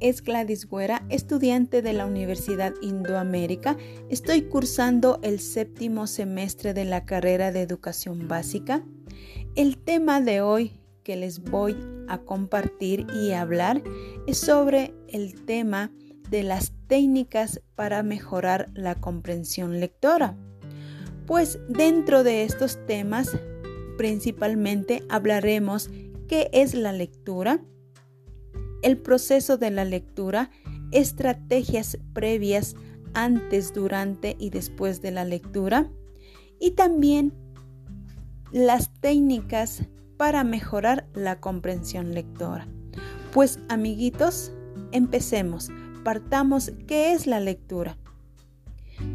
es Gladys Güera, estudiante de la Universidad Indoamérica. Estoy cursando el séptimo semestre de la carrera de educación básica. El tema de hoy que les voy a compartir y hablar es sobre el tema de las técnicas para mejorar la comprensión lectora. Pues dentro de estos temas principalmente hablaremos qué es la lectura, el proceso de la lectura, estrategias previas antes, durante y después de la lectura y también las técnicas para mejorar la comprensión lectora. Pues amiguitos, empecemos. Partamos, ¿qué es la lectura?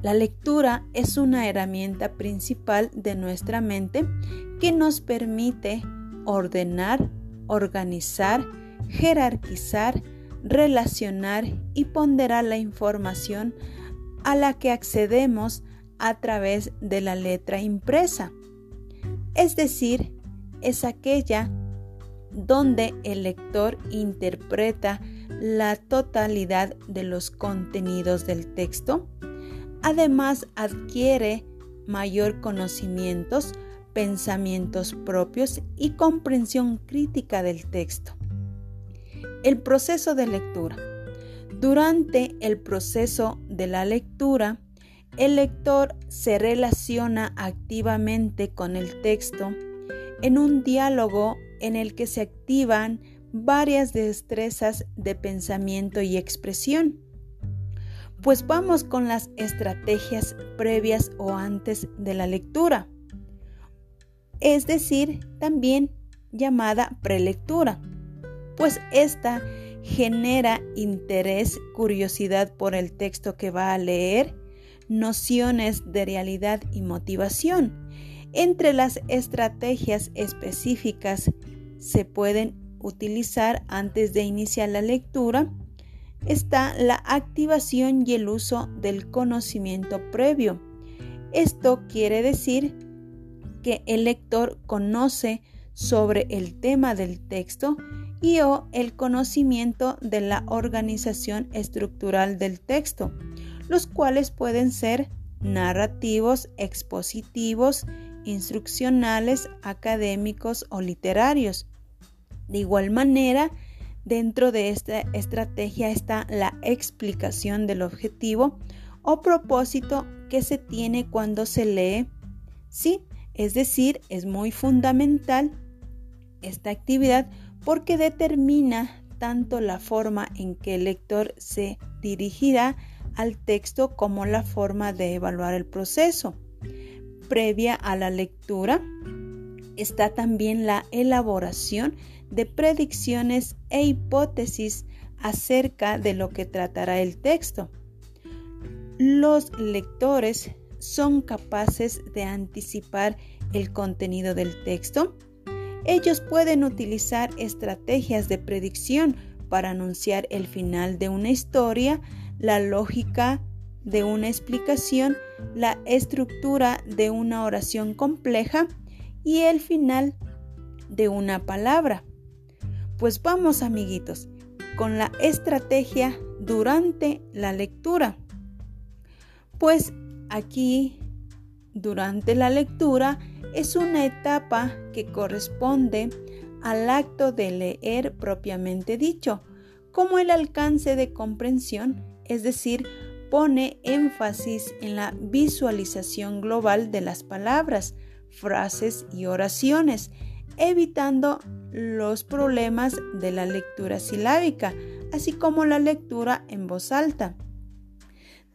La lectura es una herramienta principal de nuestra mente que nos permite ordenar, organizar, jerarquizar, relacionar y ponderar la información a la que accedemos a través de la letra impresa. Es decir, es aquella donde el lector interpreta la totalidad de los contenidos del texto. Además, adquiere mayor conocimientos, pensamientos propios y comprensión crítica del texto. El proceso de lectura. Durante el proceso de la lectura, el lector se relaciona activamente con el texto en un diálogo en el que se activan varias destrezas de pensamiento y expresión. Pues vamos con las estrategias previas o antes de la lectura, es decir, también llamada prelectura pues esta genera interés, curiosidad por el texto que va a leer, nociones de realidad y motivación. Entre las estrategias específicas se pueden utilizar antes de iniciar la lectura está la activación y el uso del conocimiento previo. Esto quiere decir que el lector conoce sobre el tema del texto y o el conocimiento de la organización estructural del texto, los cuales pueden ser narrativos, expositivos, instruccionales, académicos o literarios. De igual manera, dentro de esta estrategia está la explicación del objetivo o propósito que se tiene cuando se lee. Sí, es decir, es muy fundamental esta actividad porque determina tanto la forma en que el lector se dirigirá al texto como la forma de evaluar el proceso. Previa a la lectura está también la elaboración de predicciones e hipótesis acerca de lo que tratará el texto. Los lectores son capaces de anticipar el contenido del texto ellos pueden utilizar estrategias de predicción para anunciar el final de una historia, la lógica de una explicación, la estructura de una oración compleja y el final de una palabra. Pues vamos amiguitos con la estrategia durante la lectura. Pues aquí, durante la lectura, es una etapa que corresponde al acto de leer propiamente dicho, como el alcance de comprensión, es decir, pone énfasis en la visualización global de las palabras, frases y oraciones, evitando los problemas de la lectura silábica, así como la lectura en voz alta.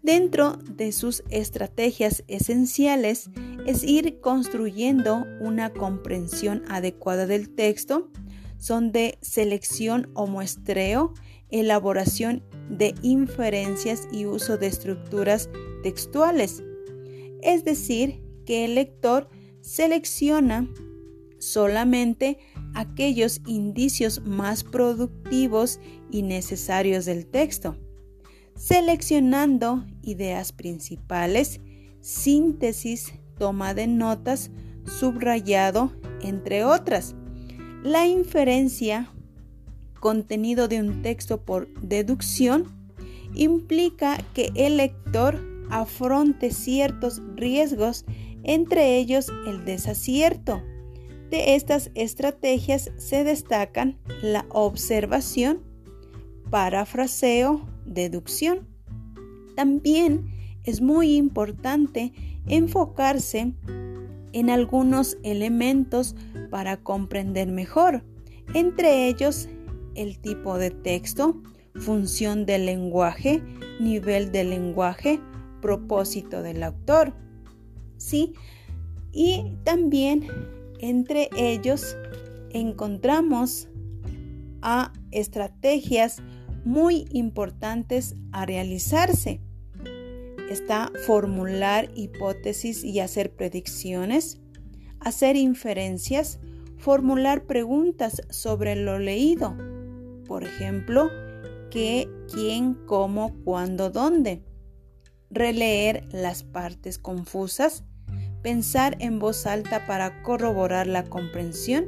Dentro de sus estrategias esenciales es ir construyendo una comprensión adecuada del texto, son de selección o muestreo, elaboración de inferencias y uso de estructuras textuales. Es decir, que el lector selecciona solamente aquellos indicios más productivos y necesarios del texto seleccionando ideas principales, síntesis, toma de notas, subrayado, entre otras. La inferencia contenido de un texto por deducción implica que el lector afronte ciertos riesgos, entre ellos el desacierto. De estas estrategias se destacan la observación, parafraseo, deducción. También es muy importante enfocarse en algunos elementos para comprender mejor, entre ellos el tipo de texto, función del lenguaje, nivel del lenguaje, propósito del autor. ¿Sí? Y también entre ellos encontramos a estrategias muy importantes a realizarse. Está formular hipótesis y hacer predicciones, hacer inferencias, formular preguntas sobre lo leído. Por ejemplo, qué, quién, cómo, cuándo, dónde. Releer las partes confusas, pensar en voz alta para corroborar la comprensión,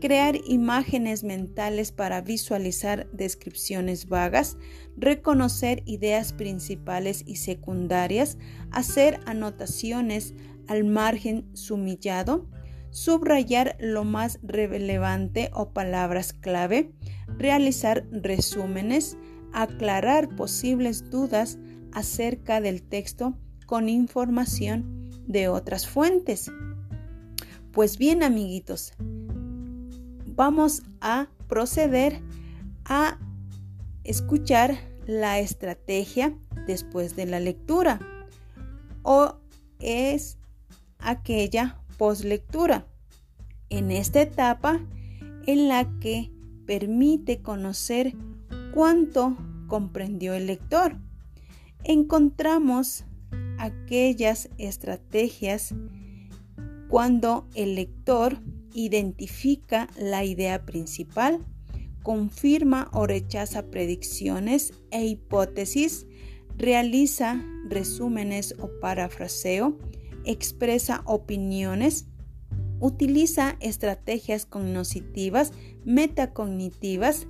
crear imágenes mentales para visualizar descripciones vagas, reconocer ideas principales y secundarias, hacer anotaciones al margen sumillado, subrayar lo más relevante o palabras clave, realizar resúmenes, aclarar posibles dudas acerca del texto con información de otras fuentes. Pues bien, amiguitos, vamos a proceder a escuchar la estrategia después de la lectura o es aquella postlectura. En esta etapa en la que permite conocer cuánto comprendió el lector, encontramos aquellas estrategias cuando el lector identifica la idea principal, confirma o rechaza predicciones e hipótesis, realiza resúmenes o parafraseo, expresa opiniones, utiliza estrategias cognitivas, metacognitivas,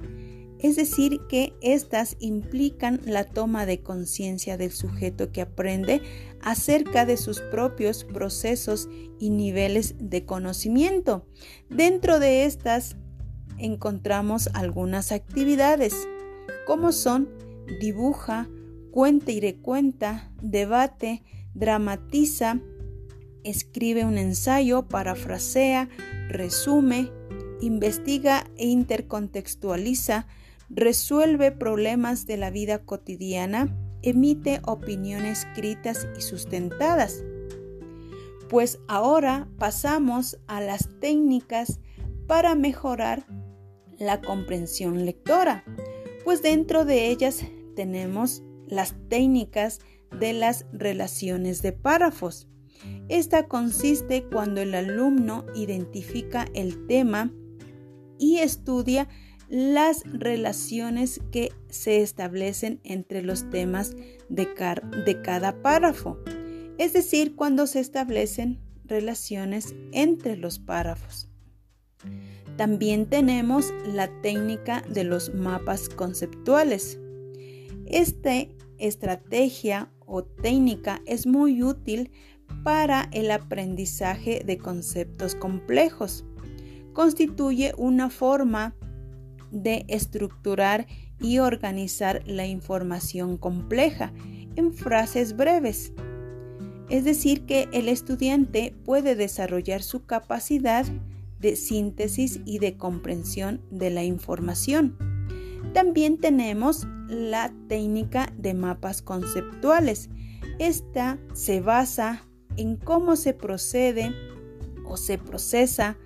es decir, que éstas implican la toma de conciencia del sujeto que aprende acerca de sus propios procesos y niveles de conocimiento. Dentro de estas encontramos algunas actividades, como son dibuja, cuenta y recuenta, debate, dramatiza, escribe un ensayo, parafrasea, resume, investiga e intercontextualiza, resuelve problemas de la vida cotidiana, emite opiniones escritas y sustentadas. Pues ahora pasamos a las técnicas para mejorar la comprensión lectora, pues dentro de ellas tenemos las técnicas de las relaciones de párrafos. Esta consiste cuando el alumno identifica el tema y estudia las relaciones que se establecen entre los temas de, cada párrafo, es decir, cuando se establecen relaciones entre los párrafos. También tenemos la técnica de los mapas conceptuales. Esta estrategia o técnica es muy útil para el aprendizaje de conceptos complejos. Constituye una forma de estructurar y organizar la información compleja en frases breves. Es decir, que el estudiante puede desarrollar su capacidad de síntesis y de comprensión de la información. También tenemos la técnica de mapas conceptuales. Esta se basa en cómo se procede o se procesa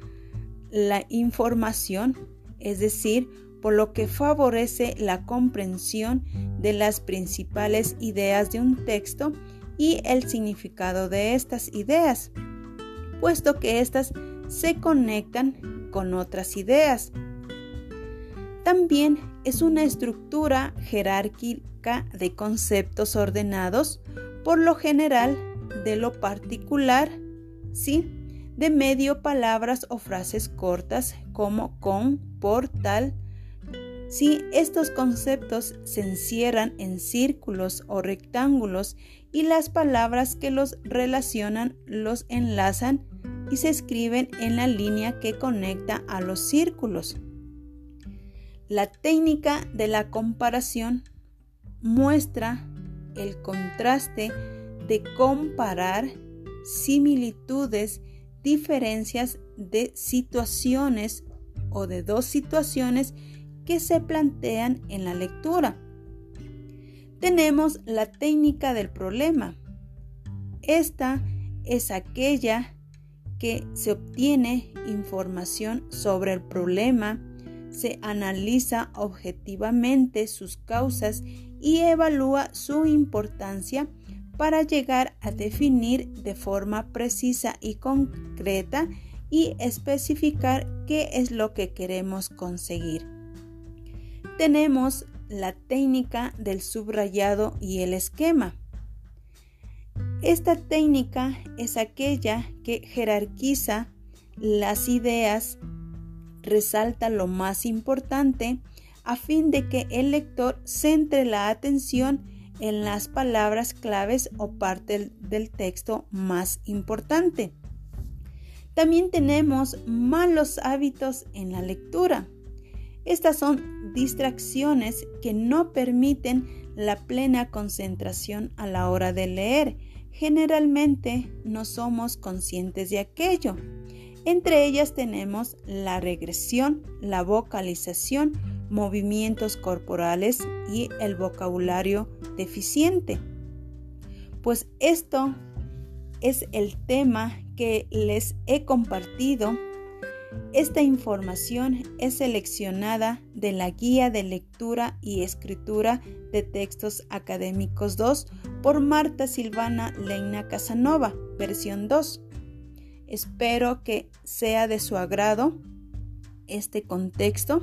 la información es decir, por lo que favorece la comprensión de las principales ideas de un texto y el significado de estas ideas, puesto que éstas se conectan con otras ideas. También es una estructura jerárquica de conceptos ordenados, por lo general de lo particular, ¿sí? De medio palabras o frases cortas como con, por, tal, Si estos conceptos se encierran en círculos o rectángulos y las palabras que los relacionan los enlazan y se escriben en la línea que conecta a los círculos. La técnica de la comparación muestra el contraste de comparar similitudes, diferencias de situaciones o de dos situaciones que se plantean en la lectura. Tenemos la técnica del problema. Esta es aquella que se obtiene información sobre el problema, se analiza objetivamente sus causas y evalúa su importancia para llegar a definir de forma precisa y concreta y especificar qué es lo que queremos conseguir. Tenemos la técnica del subrayado y el esquema. Esta técnica es aquella que jerarquiza las ideas, resalta lo más importante a fin de que el lector centre la atención en las palabras claves o parte del texto más importante. También tenemos malos hábitos en la lectura. Estas son distracciones que no permiten la plena concentración a la hora de leer. Generalmente no somos conscientes de aquello. Entre ellas tenemos la regresión, la vocalización, movimientos corporales y el vocabulario deficiente. Pues esto es el tema que les he compartido. Esta información es seleccionada de la Guía de Lectura y Escritura de Textos Académicos 2 por Marta Silvana Leina Casanova, versión 2. Espero que sea de su agrado este contexto.